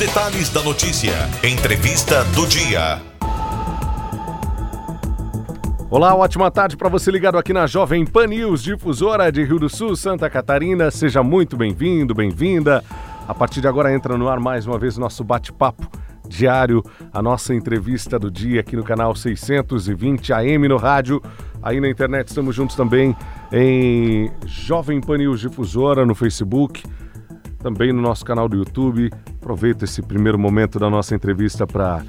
detalhes da notícia. Entrevista do dia. Olá, ótima tarde para você ligado aqui na Jovem Pan News, difusora de Rio do Sul, Santa Catarina. Seja muito bem-vindo, bem-vinda. A partir de agora entra no ar mais uma vez o nosso bate-papo diário, a nossa entrevista do dia aqui no canal 620 AM no rádio. Aí na internet estamos juntos também em Jovem Pan News Difusora no Facebook, também no nosso canal do YouTube. Aproveita esse primeiro momento da nossa entrevista para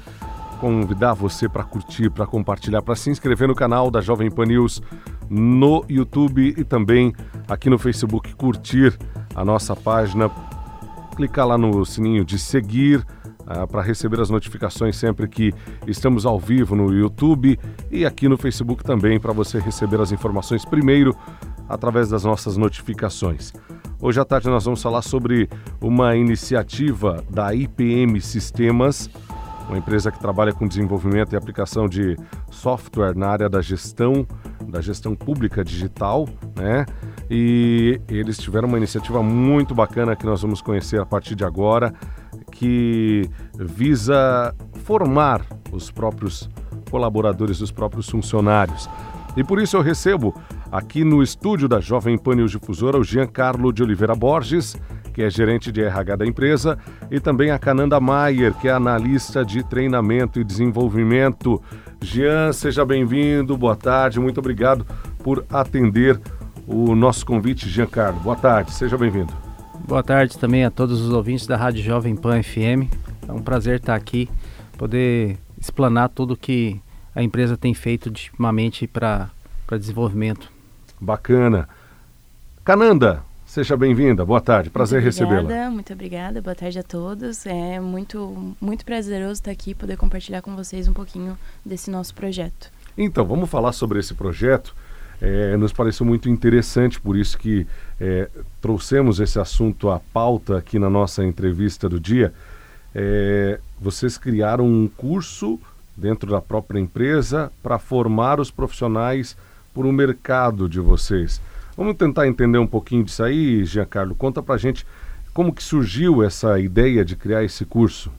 convidar você para curtir, para compartilhar, para se inscrever no canal da Jovem Pan News no YouTube e também aqui no Facebook, curtir a nossa página, clicar lá no sininho de seguir uh, para receber as notificações sempre que estamos ao vivo no YouTube e aqui no Facebook também para você receber as informações primeiro através das nossas notificações. Hoje à tarde nós vamos falar sobre uma iniciativa da IPM Sistemas, uma empresa que trabalha com desenvolvimento e aplicação de software na área da gestão, da gestão pública digital, né? E eles tiveram uma iniciativa muito bacana que nós vamos conhecer a partir de agora, que visa formar os próprios colaboradores, os próprios funcionários. E por isso eu recebo aqui no estúdio da Jovem Pan News Difusora o Giancarlo de Oliveira Borges, que é gerente de RH da empresa, e também a Cananda Maier, que é analista de treinamento e desenvolvimento. Jean, seja bem-vindo, boa tarde, muito obrigado por atender o nosso convite, Giancarlo. Boa tarde, seja bem-vindo. Boa tarde também a todos os ouvintes da Rádio Jovem Pan FM. É um prazer estar aqui, poder explanar tudo que a empresa tem feito ultimamente para desenvolvimento. Bacana. Cananda, seja bem-vinda. Boa tarde, prazer recebê-la. Muito obrigada, boa tarde a todos. É muito, muito prazeroso estar aqui e poder compartilhar com vocês um pouquinho desse nosso projeto. Então, vamos falar sobre esse projeto. É, nos pareceu muito interessante, por isso que é, trouxemos esse assunto à pauta aqui na nossa entrevista do dia. É, vocês criaram um curso dentro da própria empresa para formar os profissionais para o mercado de vocês. Vamos tentar entender um pouquinho disso aí, Giancarlo. Conta para gente como que surgiu essa ideia de criar esse curso.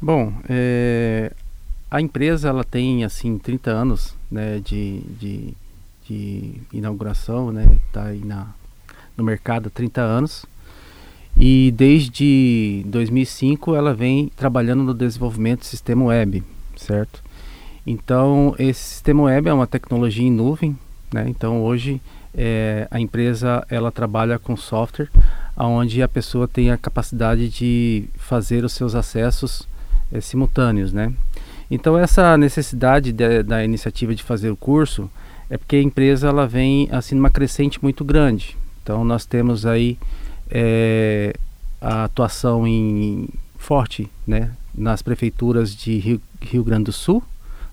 Bom, é, a empresa ela tem assim 30 anos né, de, de, de inauguração, né, está aí na, no mercado há 30 anos. E desde 2005 ela vem trabalhando no desenvolvimento do sistema web, certo? Então esse sistema web é uma tecnologia em nuvem, né? Então hoje é, a empresa ela trabalha com software onde a pessoa tem a capacidade de fazer os seus acessos é, simultâneos, né? Então essa necessidade de, da iniciativa de fazer o curso é porque a empresa ela vem assim numa crescente muito grande. Então nós temos aí é, a atuação em forte né, nas prefeituras de Rio, Rio Grande do Sul,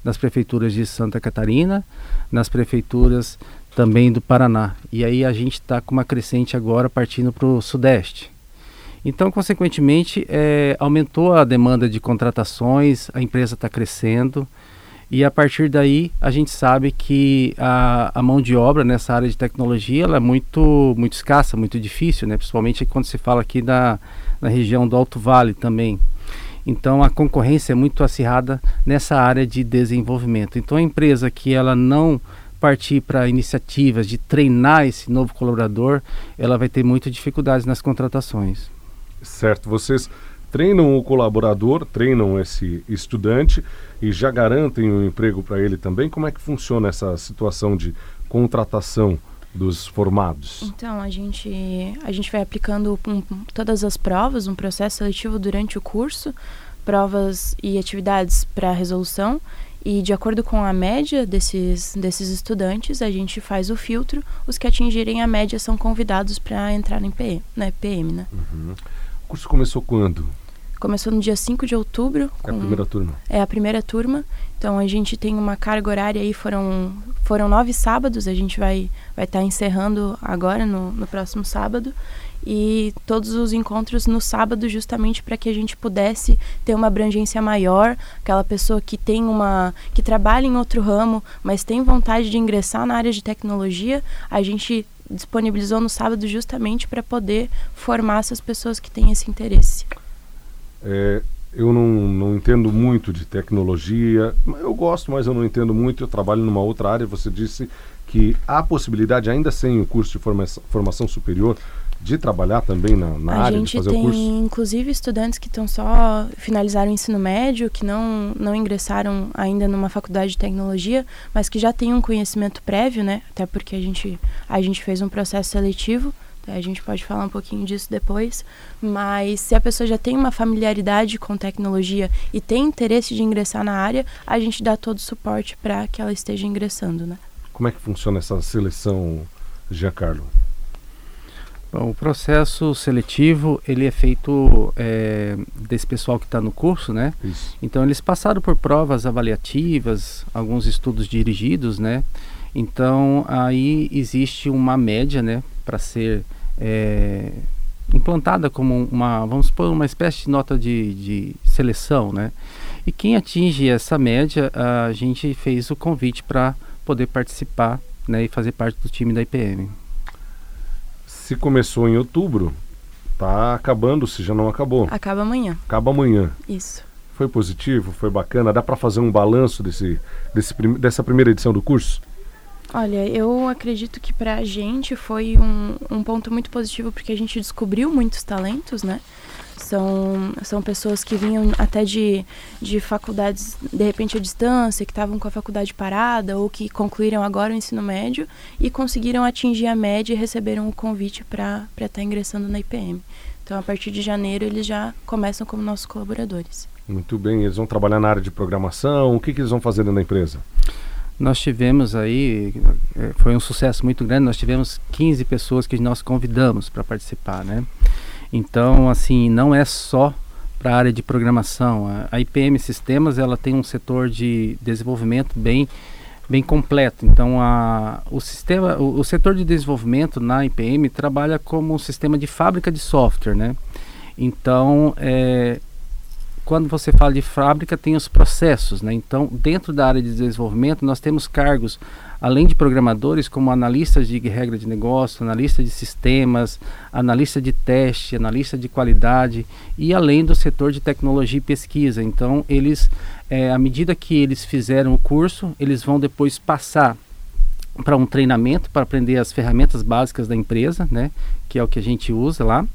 nas prefeituras de Santa Catarina, nas prefeituras também do Paraná. E aí a gente está com uma crescente agora partindo para o Sudeste. Então, consequentemente, é, aumentou a demanda de contratações, a empresa está crescendo. E a partir daí a gente sabe que a, a mão de obra nessa área de tecnologia ela é muito, muito escassa, muito difícil, né? principalmente quando se fala aqui da, na região do Alto Vale também. Então a concorrência é muito acirrada nessa área de desenvolvimento. Então a empresa que ela não partir para iniciativas de treinar esse novo colaborador, ela vai ter muitas dificuldades nas contratações. Certo, vocês treinam o colaborador, treinam esse estudante e já garantem um emprego para ele também? Como é que funciona essa situação de contratação dos formados? Então, a gente, a gente vai aplicando um, todas as provas, um processo seletivo durante o curso, provas e atividades para resolução. E de acordo com a média desses, desses estudantes, a gente faz o filtro. Os que atingirem a média são convidados para entrar em PM, né? PM, né? Uhum. O curso começou quando? Começou no dia 5 de outubro. É a primeira turma. É a primeira turma. Então a gente tem uma carga horária aí, foram, foram nove sábados, a gente vai estar vai tá encerrando agora no, no próximo sábado. E todos os encontros no sábado, justamente para que a gente pudesse ter uma abrangência maior, aquela pessoa que tem uma. que trabalha em outro ramo, mas tem vontade de ingressar na área de tecnologia, a gente disponibilizou no sábado justamente para poder formar essas pessoas que têm esse interesse. É, eu não, não entendo muito de tecnologia, eu gosto, mas eu não entendo muito. Eu trabalho numa outra área. Você disse que há possibilidade, ainda sem o curso de formação, formação superior, de trabalhar também na, na área de fazer tem, o curso? inclusive, estudantes que estão só finalizaram o ensino médio, que não, não ingressaram ainda numa faculdade de tecnologia, mas que já têm um conhecimento prévio, né? Até porque a gente, a gente fez um processo seletivo, tá? a gente pode falar um pouquinho disso depois. Mas se a pessoa já tem uma familiaridade com tecnologia e tem interesse de ingressar na área, a gente dá todo o suporte para que ela esteja ingressando, né? Como é que funciona essa seleção, Giancarlo? Bom, o processo seletivo ele é feito é, desse pessoal que está no curso, né? Isso. Então eles passaram por provas avaliativas, alguns estudos dirigidos, né? Então aí existe uma média, né, para ser é, implantada como uma, vamos supor, uma espécie de nota de, de seleção, né? E quem atinge essa média, a gente fez o convite para poder participar, né, e fazer parte do time da IPM se começou em outubro, tá acabando, se já não acabou. Acaba amanhã. Acaba amanhã. Isso. Foi positivo, foi bacana. Dá para fazer um balanço desse, desse, dessa primeira edição do curso? Olha, eu acredito que para a gente foi um, um ponto muito positivo porque a gente descobriu muitos talentos, né? São, são pessoas que vinham até de, de faculdades, de repente à distância, que estavam com a faculdade parada ou que concluíram agora o ensino médio e conseguiram atingir a média e receberam o convite para estar tá ingressando na IPM. Então, a partir de janeiro, eles já começam como nossos colaboradores. Muito bem, eles vão trabalhar na área de programação. O que, que eles vão fazer na empresa? Nós tivemos aí, é, foi um sucesso muito grande, nós tivemos 15 pessoas que nós convidamos para participar, né? Então, assim, não é só para a área de programação. A IPM Sistemas ela tem um setor de desenvolvimento bem bem completo. Então, a, o sistema, o, o, setor de desenvolvimento na IPM trabalha como um sistema de fábrica de software, né? Então, é, quando você fala de fábrica, tem os processos, né? Então, dentro da área de desenvolvimento, nós temos cargos além de programadores, como analistas de regra de negócio, analista de sistemas, analista de teste, analista de qualidade e além do setor de tecnologia e pesquisa. Então, eles, é, à medida que eles fizeram o curso, eles vão depois passar para um treinamento para aprender as ferramentas básicas da empresa, né, que é o que a gente usa lá.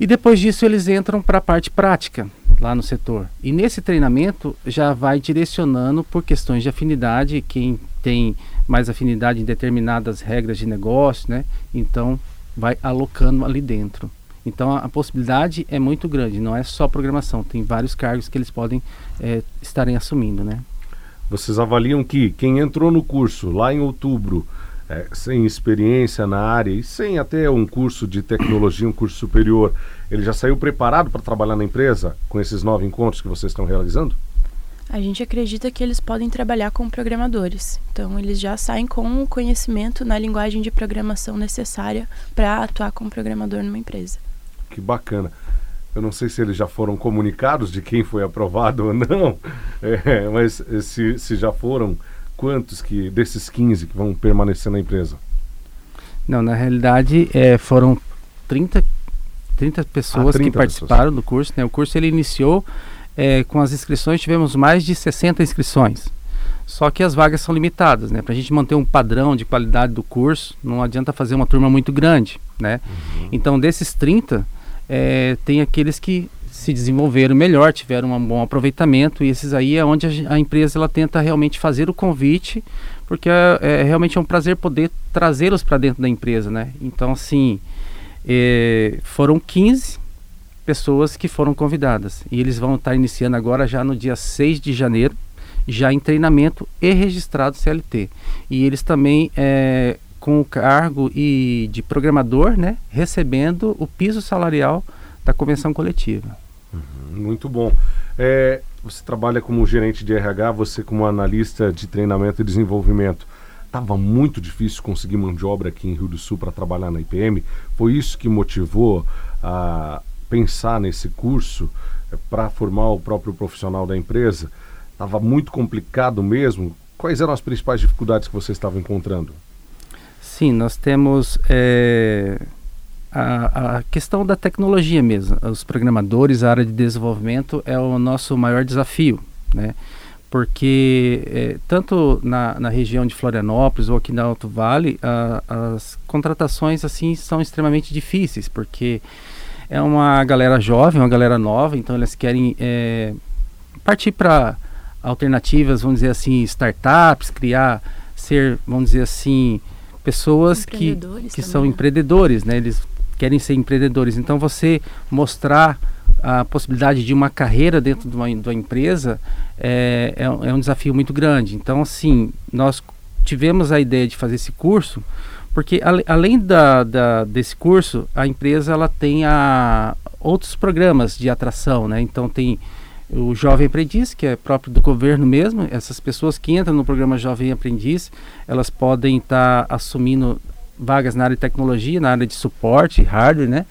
E depois disso eles entram para a parte prática lá no setor. E nesse treinamento já vai direcionando por questões de afinidade quem tem mais afinidade em determinadas regras de negócio, né? Então vai alocando ali dentro. Então a, a possibilidade é muito grande, não é só programação, tem vários cargos que eles podem é, estarem assumindo, né? Vocês avaliam que quem entrou no curso lá em outubro é, sem experiência na área e sem até um curso de tecnologia, um curso superior, ele já saiu preparado para trabalhar na empresa com esses nove encontros que vocês estão realizando? A gente acredita que eles podem trabalhar com programadores. Então, eles já saem com o conhecimento na linguagem de programação necessária para atuar como programador numa empresa. Que bacana. Eu não sei se eles já foram comunicados de quem foi aprovado ou não, é, mas se, se já foram, quantos que desses 15 que vão permanecer na empresa? Não, na realidade é, foram 30, 30 pessoas ah, 30 que participaram pessoas. do curso. Né? O curso ele iniciou é, com as inscrições, tivemos mais de 60 inscrições. Só que as vagas são limitadas, né? Para a gente manter um padrão de qualidade do curso, não adianta fazer uma turma muito grande, né? Uhum. Então, desses 30, é, tem aqueles que se desenvolveram melhor, tiveram um bom aproveitamento e esses aí é onde a, a empresa ela tenta realmente fazer o convite, porque é, é realmente é um prazer poder trazê-los para dentro da empresa, né? Então assim, é, foram 15 pessoas que foram convidadas e eles vão estar iniciando agora já no dia 6 de janeiro, já em treinamento e registrado CLT. E eles também é, com o cargo e de programador, né, recebendo o piso salarial da convenção coletiva. Uhum, muito bom. É, você trabalha como gerente de RH, você como analista de treinamento e desenvolvimento. Estava muito difícil conseguir mão de obra aqui em Rio do Sul para trabalhar na IPM. Foi isso que motivou a pensar nesse curso é, para formar o próprio profissional da empresa? Estava muito complicado mesmo. Quais eram as principais dificuldades que você estava encontrando? Sim, nós temos é, a, a, questão da tecnologia mesmo. Os programadores, a área de desenvolvimento é o nosso maior desafio, né? Porque é, tanto na, na, região de Florianópolis ou aqui na Alto Vale, a, as contratações assim são extremamente difíceis, porque é uma galera jovem, uma galera nova, então eles querem é, partir para alternativas, vamos dizer assim, startups, criar, ser, vamos dizer assim, pessoas que, que são né? empreendedores, né? Eles querem ser empreendedores. Então você mostrar a possibilidade de uma carreira dentro de uma, de uma empresa é, é, é, um desafio muito grande. Então, assim, nós tivemos a ideia de fazer esse curso porque além da, da, desse curso, a empresa ela tem a, outros programas de atração, né? Então tem o Jovem Aprendiz, que é próprio do governo mesmo. Essas pessoas que entram no programa Jovem Aprendiz, elas podem estar tá assumindo vagas na área de tecnologia, na área de suporte, hardware, né?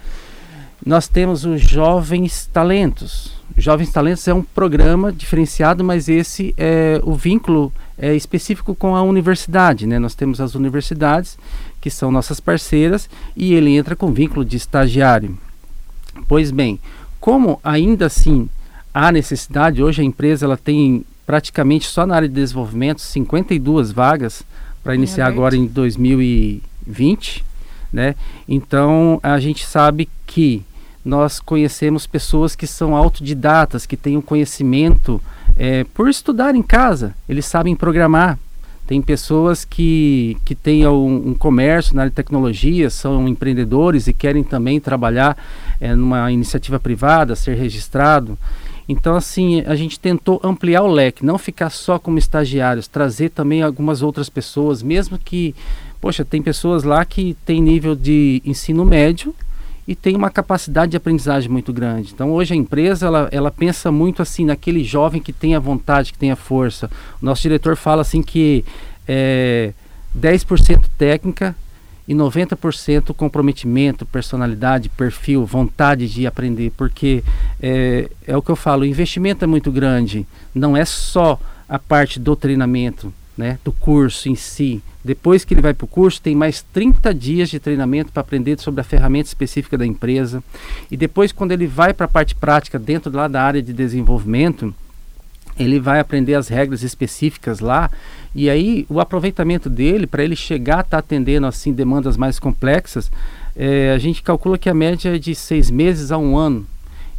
Nós temos os Jovens Talentos. Jovens Talentos é um programa diferenciado, mas esse é o vínculo é específico com a universidade, né? Nós temos as universidades que são nossas parceiras e ele entra com vínculo de estagiário. Pois bem, como ainda assim há necessidade, hoje a empresa ela tem praticamente só na área de desenvolvimento 52 vagas para iniciar agora em 2020, né? Então a gente sabe que nós conhecemos pessoas que são autodidatas, que têm um conhecimento é, por estudar em casa, eles sabem programar. Tem pessoas que, que têm um, um comércio na área de tecnologia, são empreendedores e querem também trabalhar é, numa iniciativa privada, ser registrado. Então, assim, a gente tentou ampliar o leque, não ficar só como estagiários, trazer também algumas outras pessoas, mesmo que, poxa, tem pessoas lá que têm nível de ensino médio e tem uma capacidade de aprendizagem muito grande. Então, hoje a empresa, ela, ela pensa muito assim, naquele jovem que tem a vontade, que tem a força. O nosso diretor fala assim que é 10% técnica, e 90% comprometimento, personalidade, perfil, vontade de aprender, porque é, é o que eu falo, o investimento é muito grande, não é só a parte do treinamento, né, do curso em si. Depois que ele vai para o curso, tem mais 30 dias de treinamento para aprender sobre a ferramenta específica da empresa. E depois, quando ele vai para a parte prática dentro lá da área de desenvolvimento, ele vai aprender as regras específicas lá e aí o aproveitamento dele para ele chegar a estar tá atendendo assim demandas mais complexas é, a gente calcula que a média é de seis meses a um ano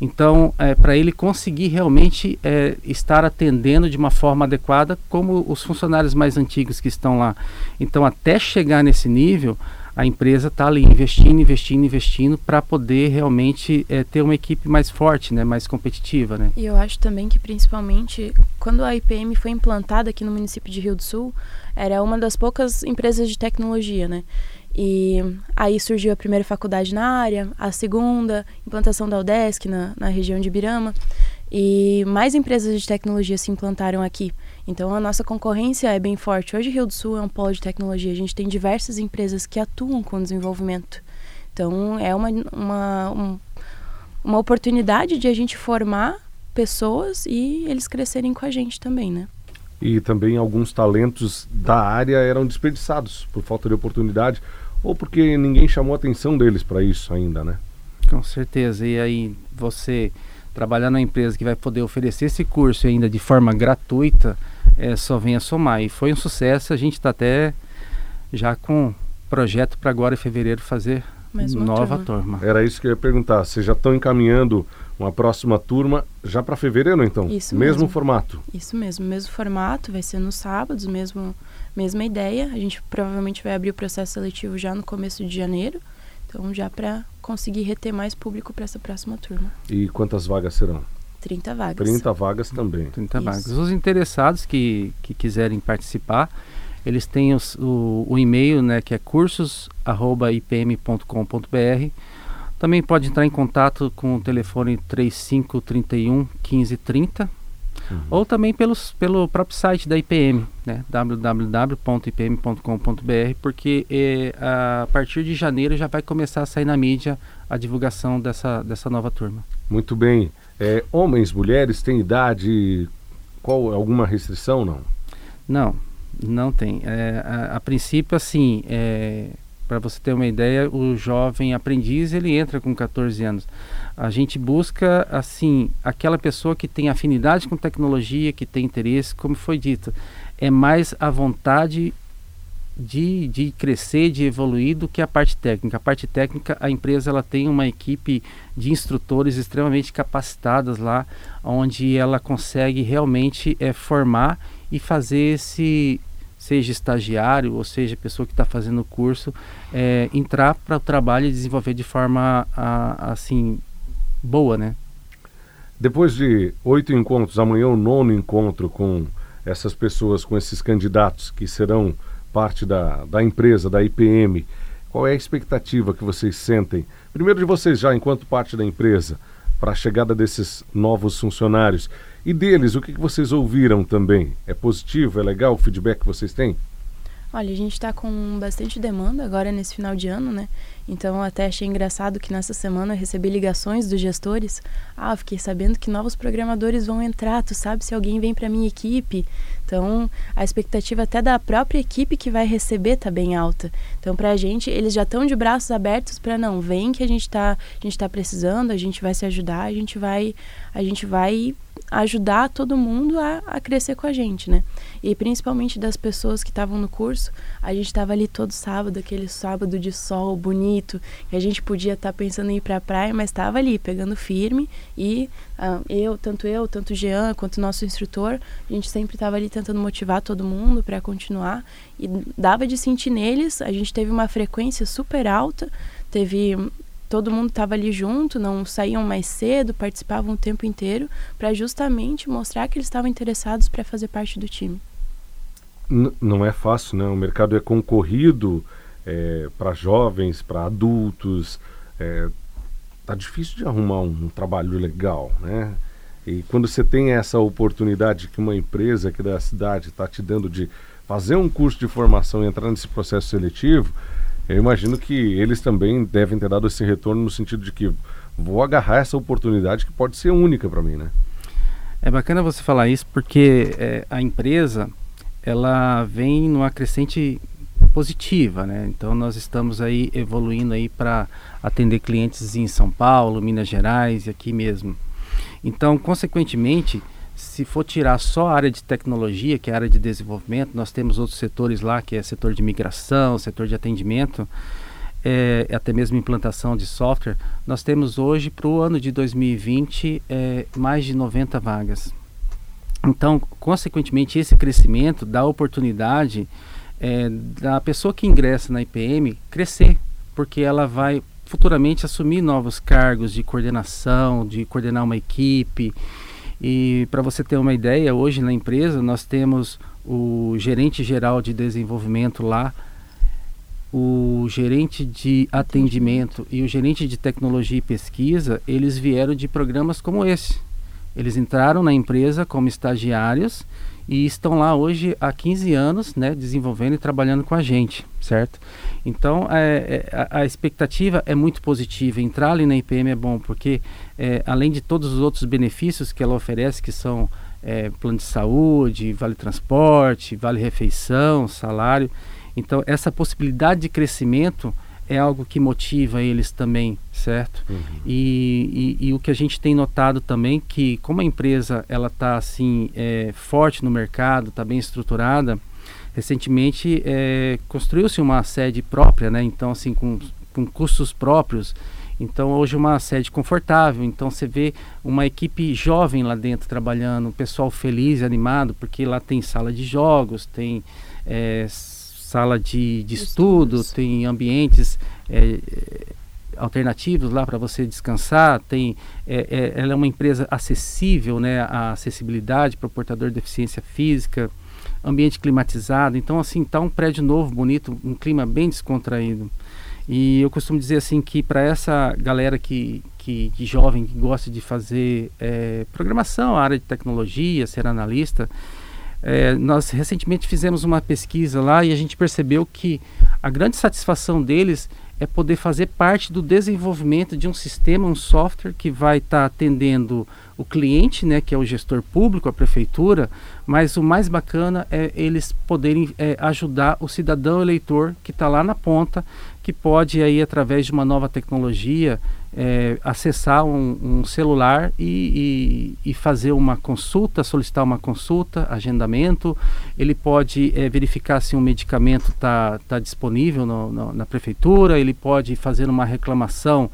então é, para ele conseguir realmente é, estar atendendo de uma forma adequada como os funcionários mais antigos que estão lá então até chegar nesse nível a empresa está ali investindo, investindo, investindo para poder realmente é, ter uma equipe mais forte, né, mais competitiva, né. E eu acho também que principalmente quando a IPM foi implantada aqui no município de Rio do Sul, era uma das poucas empresas de tecnologia, né. E aí surgiu a primeira faculdade na área, a segunda, implantação da UDESC na, na região de Ibirama. E mais empresas de tecnologia se implantaram aqui. Então a nossa concorrência é bem forte. Hoje Rio do Sul é um polo de tecnologia. A gente tem diversas empresas que atuam com desenvolvimento. Então é uma, uma, um, uma oportunidade de a gente formar pessoas e eles crescerem com a gente também, né? E também alguns talentos da área eram desperdiçados por falta de oportunidade ou porque ninguém chamou a atenção deles para isso ainda, né? Com certeza. E aí você trabalhar numa empresa que vai poder oferecer esse curso ainda de forma gratuita, é, só vem a somar. E foi um sucesso, a gente está até já com projeto para agora em fevereiro fazer nova turma. turma. Era isso que eu ia perguntar. Vocês já estão encaminhando uma próxima turma já para fevereiro, então? Isso mesmo. Mesmo formato? Isso mesmo, mesmo formato, vai ser nos sábados, mesmo, mesma ideia. A gente provavelmente vai abrir o processo seletivo já no começo de janeiro. Então, já para conseguir reter mais público para essa próxima turma. E quantas vagas serão? 30 vagas. 30 vagas também. 30 Isso. vagas. Os interessados que, que quiserem participar, eles têm os, o, o e-mail, né, que é cursos@ipm.com.br. Também pode entrar em contato com o telefone 3531 1530 uhum. ou também pelos, pelo próprio site da IPM, né, www.ipm.com.br, porque eh, a partir de janeiro já vai começar a sair na mídia a divulgação dessa, dessa nova turma. Muito bem. É, homens, mulheres, têm idade? Qual alguma restrição não? Não. Não tem. É, a, a, princípio, assim, é, para você ter uma ideia, o jovem aprendiz ele entra com 14 anos. A gente busca, assim, aquela pessoa que tem afinidade com tecnologia, que tem interesse, como foi dito. É mais a vontade de, de crescer, de evoluir do que a parte técnica. A parte técnica, a empresa ela tem uma equipe de instrutores extremamente capacitadas lá, onde ela consegue realmente é, formar e fazer esse, seja estagiário ou seja pessoa que está fazendo o curso, é, entrar para o trabalho e desenvolver de forma a, assim boa, né? Depois de oito encontros, amanhã o nono encontro com essas pessoas, com esses candidatos que serão parte da, da empresa, da IPM, qual é a expectativa que vocês sentem? Primeiro de vocês já, enquanto parte da empresa, para a chegada desses novos funcionários. E deles, o que, vocês ouviram também? É positivo, é legal o feedback que vocês têm? Olha, a gente está com bastante demanda agora nesse final de ano, né? Então até achei engraçado que nessa semana eu recebi ligações dos gestores. Ah, fiquei sabendo que novos programadores vão entrar, tu sabe se alguém vem para minha equipe? Então, a expectativa até da própria equipe que vai receber tá bem alta. Então, para a gente, eles já estão de braços abertos para não, vem que a gente está a gente tá precisando, a gente vai se ajudar, a gente vai a gente vai ajudar todo mundo a, a crescer com a gente, né? E principalmente das pessoas que estavam no curso, a gente estava ali todo sábado, aquele sábado de sol bonito, e a gente podia estar tá pensando em ir para a praia, mas estava ali pegando firme e uh, eu, tanto eu, tanto Jean, quanto nosso instrutor, a gente sempre estava ali tentando motivar todo mundo para continuar e dava de sentir neles, a gente teve uma frequência super alta, teve todo mundo estava ali junto, não saíam mais cedo, participavam o tempo inteiro, para justamente mostrar que eles estavam interessados para fazer parte do time. N não é fácil, né? O mercado é concorrido é, para jovens, para adultos. É, tá difícil de arrumar um, um trabalho legal, né? E quando você tem essa oportunidade que uma empresa aqui da cidade está te dando de fazer um curso de formação e entrar nesse processo seletivo, eu imagino que eles também devem ter dado esse retorno no sentido de que vou agarrar essa oportunidade que pode ser única para mim, né? É bacana você falar isso porque é, a empresa ela vem numa crescente positiva, né? Então nós estamos aí evoluindo aí para atender clientes em São Paulo, Minas Gerais e aqui mesmo. Então, consequentemente, se for tirar só a área de tecnologia, que é a área de desenvolvimento, nós temos outros setores lá, que é setor de migração, setor de atendimento, é, até mesmo implantação de software. Nós temos hoje, para o ano de 2020, é, mais de 90 vagas. Então, consequentemente, esse crescimento dá oportunidade é, da pessoa que ingressa na IPM crescer, porque ela vai futuramente assumir novos cargos de coordenação, de coordenar uma equipe, e para você ter uma ideia, hoje na empresa nós temos o gerente geral de desenvolvimento lá, o gerente de atendimento e o gerente de tecnologia e pesquisa, eles vieram de programas como esse. Eles entraram na empresa como estagiários e estão lá hoje há 15 anos, né, desenvolvendo e trabalhando com a gente, certo? Então, é, é, a, expectativa é muito positiva. Entrar ali na IPM é bom, porque é, além de todos os outros benefícios que ela oferece, que são é, plano de saúde, vale transporte, vale refeição, salário, então essa possibilidade de crescimento é algo que motiva eles também, certo? Uhum. E, e, e, o que a gente tem notado também que como a empresa ela está assim é, forte no mercado, está bem estruturada, recentemente é, construiu-se uma sede própria, né? Então assim com, com custos próprios. Então hoje uma sede confortável. Então você vê uma equipe jovem lá dentro trabalhando, um pessoal feliz, animado, porque lá tem sala de jogos, tem é, sala de, de estudo, tem ambientes é, alternativos lá para você descansar, tem, é, é, ela é uma empresa acessível, né, a acessibilidade para o portador de deficiência física, ambiente climatizado, então assim, tá um prédio novo, bonito, um clima bem descontraído. E eu costumo dizer assim que para essa galera que, que de jovem que gosta de fazer é, programação, área de tecnologia, ser analista, é, nós recentemente fizemos uma pesquisa lá e a gente percebeu que a grande satisfação deles é poder fazer parte do desenvolvimento de um sistema, um software que vai estar tá atendendo o cliente, né, que é o gestor público, a prefeitura, mas o mais bacana é eles poderem é, ajudar o cidadão eleitor que está lá na ponta, que pode aí através de uma nova tecnologia é, acessar um, um celular e, e, e, fazer uma consulta, solicitar uma consulta, agendamento. Ele pode é, verificar se um medicamento está tá disponível no, no, na prefeitura, ele pode fazer uma reclamação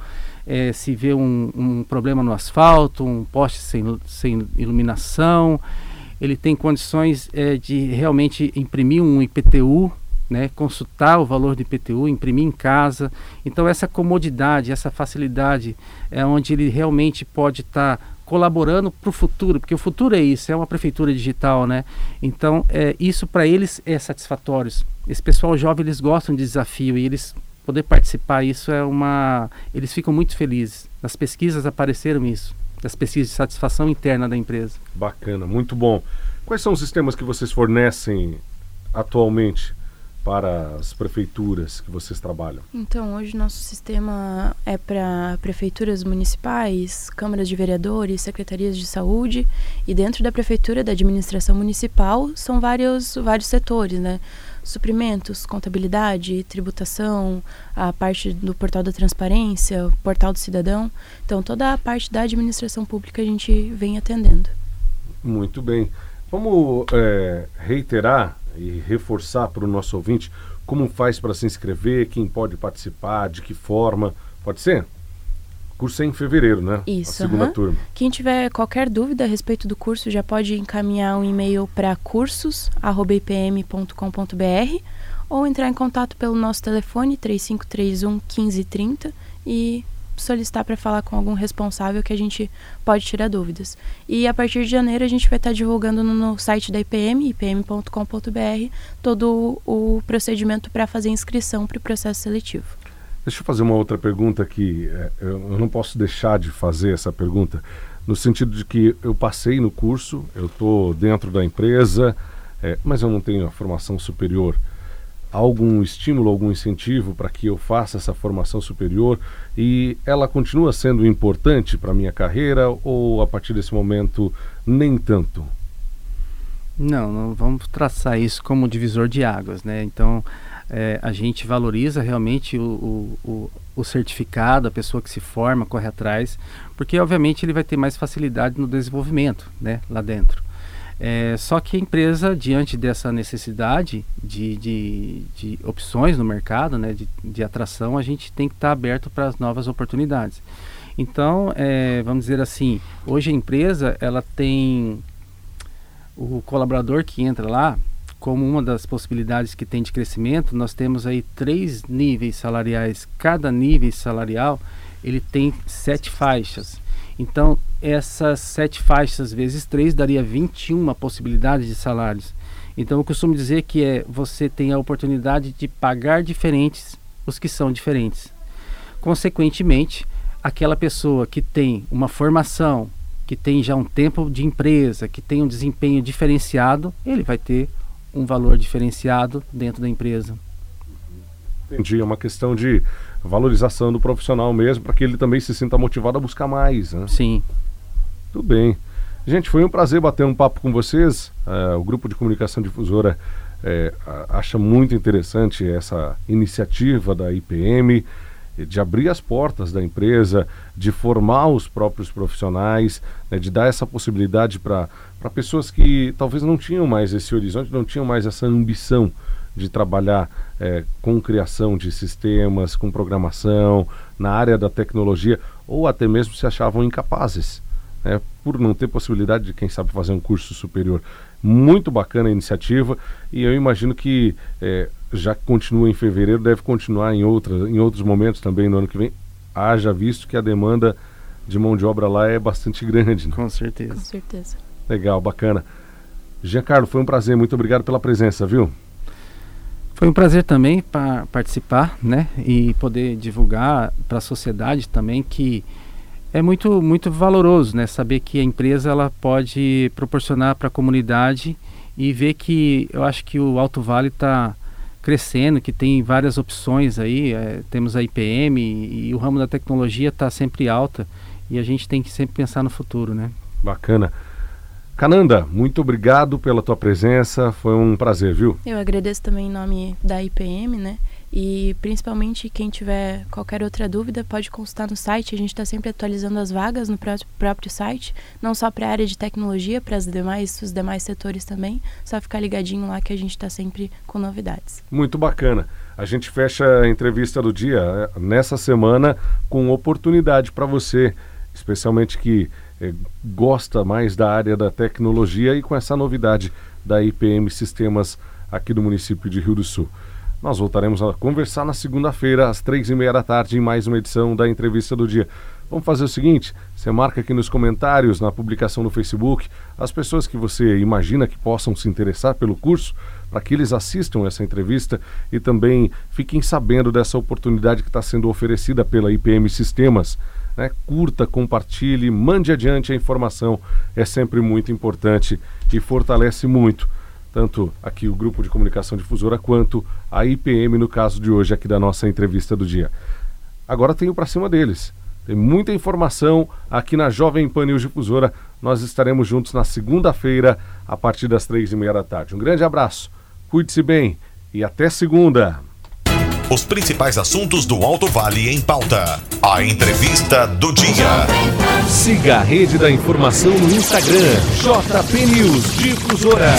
é, se vê um, um, problema no asfalto, um poste sem, sem iluminação. Ele tem condições é, de realmente imprimir um IPTU né, consultar o valor do IPTU, imprimir em casa. Então essa comodidade, essa facilidade é onde ele realmente pode estar tá colaborando para o futuro, porque o futuro é isso, é uma prefeitura digital, né? Então é, isso para eles é satisfatório. Esse pessoal jovem eles gostam de desafio e eles poder participar isso é uma, eles ficam muito felizes. Nas pesquisas apareceram isso, das pesquisas de satisfação interna da empresa. Bacana, muito bom. Quais são os sistemas que vocês fornecem atualmente para as prefeituras que vocês trabalham? Então, hoje nosso sistema é para prefeituras municipais, câmaras de vereadores, secretarias de saúde e dentro da prefeitura, da administração municipal, são vários, vários setores, né? Suprimentos, contabilidade, tributação, a parte do portal da transparência, portal do cidadão. Então, toda a parte da administração pública a gente vem atendendo. Muito bem. Vamos é, reiterar e reforçar para o nosso ouvinte como faz para se inscrever, quem pode participar, de que forma. Pode ser? curso é em fevereiro, né? Isso. A segunda turma. Quem tiver qualquer dúvida a respeito do curso já pode encaminhar um e-mail para cursos@ipm.com.br ou entrar em contato pelo nosso telefone 3531 1530 e solicitar para falar com algum responsável que a gente pode tirar dúvidas. E a partir de janeiro a gente vai estar tá divulgando no, site da IPM, ipm.com.br, todo o, o procedimento para fazer inscrição para o processo seletivo. Deixa eu fazer uma outra pergunta que é, eu não posso deixar de fazer essa pergunta, no sentido de que eu passei no curso, eu estou dentro da empresa, é, mas eu não tenho a formação superior algum estímulo, algum incentivo para que eu faça essa formação superior e ela continua sendo importante para a minha carreira ou a partir desse momento nem tanto? Não, não vamos traçar isso como divisor de águas, né? Então é, a gente valoriza realmente o, o, o, o certificado, a pessoa que se forma, corre atrás, porque obviamente ele vai ter mais facilidade no desenvolvimento, né? Lá dentro. É, só que a empresa, diante dessa necessidade de, de, de opções no mercado, né, de, de, atração, a gente tem que estar tá aberto para as novas oportunidades. Então, é, vamos dizer assim, hoje a empresa ela tem o colaborador que entra lá como uma das possibilidades que tem de crescimento. Nós temos aí três níveis salariais. Cada nível salarial ele tem sete faixas. Então, essas sete faixas vezes três daria 21 possibilidades de salários. Então, eu costumo dizer que é você tem a oportunidade de pagar diferentes os que são diferentes. Consequentemente, aquela pessoa que tem uma formação, que tem já um tempo de empresa, que tem um desempenho diferenciado, ele vai ter um valor diferenciado dentro da empresa. Entendi, é uma questão de valorização do profissional mesmo, para que ele também se sinta motivado a buscar mais. Né? Sim. Tudo bem. Gente, foi um prazer bater um papo com vocês. Uh, o Grupo de Comunicação Difusora é, acha muito interessante essa iniciativa da IPM de abrir as portas da empresa, de formar os próprios profissionais, né, de dar essa possibilidade para pessoas que talvez não tinham mais esse horizonte, não tinham mais essa ambição de trabalhar é, com criação de sistemas, com programação, na área da tecnologia, ou até mesmo se achavam incapazes, né, por não ter possibilidade de, quem sabe, fazer um curso superior. Muito bacana a iniciativa e eu imagino que é, já continua em fevereiro, deve continuar em, outras, em outros momentos também no ano que vem, haja visto que a demanda de mão de obra lá é bastante grande. Né? Com certeza. Com certeza. Legal, bacana. Giancarlo, foi um prazer, muito obrigado pela presença, viu? Foi um prazer também para participar, né, e poder divulgar para a sociedade também que é muito muito valoroso, né, saber que a empresa ela pode proporcionar para a comunidade e ver que eu acho que o Alto Vale está crescendo, que tem várias opções aí. É, temos a IPM e, e o ramo da tecnologia está sempre alta e a gente tem que sempre pensar no futuro, né? Bacana. Cananda, muito obrigado pela tua presença, foi um prazer, viu? Eu agradeço também em nome da IPM, né? E principalmente quem tiver qualquer outra dúvida pode consultar no site. A gente está sempre atualizando as vagas no próprio site, não só para a área de tecnologia, para os demais, os demais setores também. Só ficar ligadinho lá que a gente está sempre com novidades. Muito bacana. A gente fecha a entrevista do dia eh, nessa semana com oportunidade para você, especialmente que eh, gosta mais da área da tecnologia e com essa novidade da IPM Sistemas aqui do município de Rio do Sul. Nós voltaremos a conversar na segunda-feira, às três e meia da tarde, em mais uma edição da Entrevista do Dia. Vamos fazer o seguinte: você marca aqui nos comentários, na publicação no Facebook, as pessoas que você imagina que possam se interessar pelo curso, para que eles assistam essa entrevista e também fiquem sabendo dessa oportunidade que está sendo oferecida pela IPM Sistemas. Né? Curta, compartilhe, mande adiante a informação, é sempre muito importante e fortalece muito tanto aqui o grupo de comunicação difusora quanto a IPM no caso de hoje aqui da nossa entrevista do dia. Agora tenho para cima deles. Tem muita informação aqui na Jovem Pan News Difusora. Nós estaremos juntos na segunda-feira, a partir das três e meia da tarde. Um grande abraço, cuide-se bem e até segunda. Os principais assuntos do Alto Vale em pauta. A entrevista do dia. Siga a rede da informação no Instagram, JP News Difusora.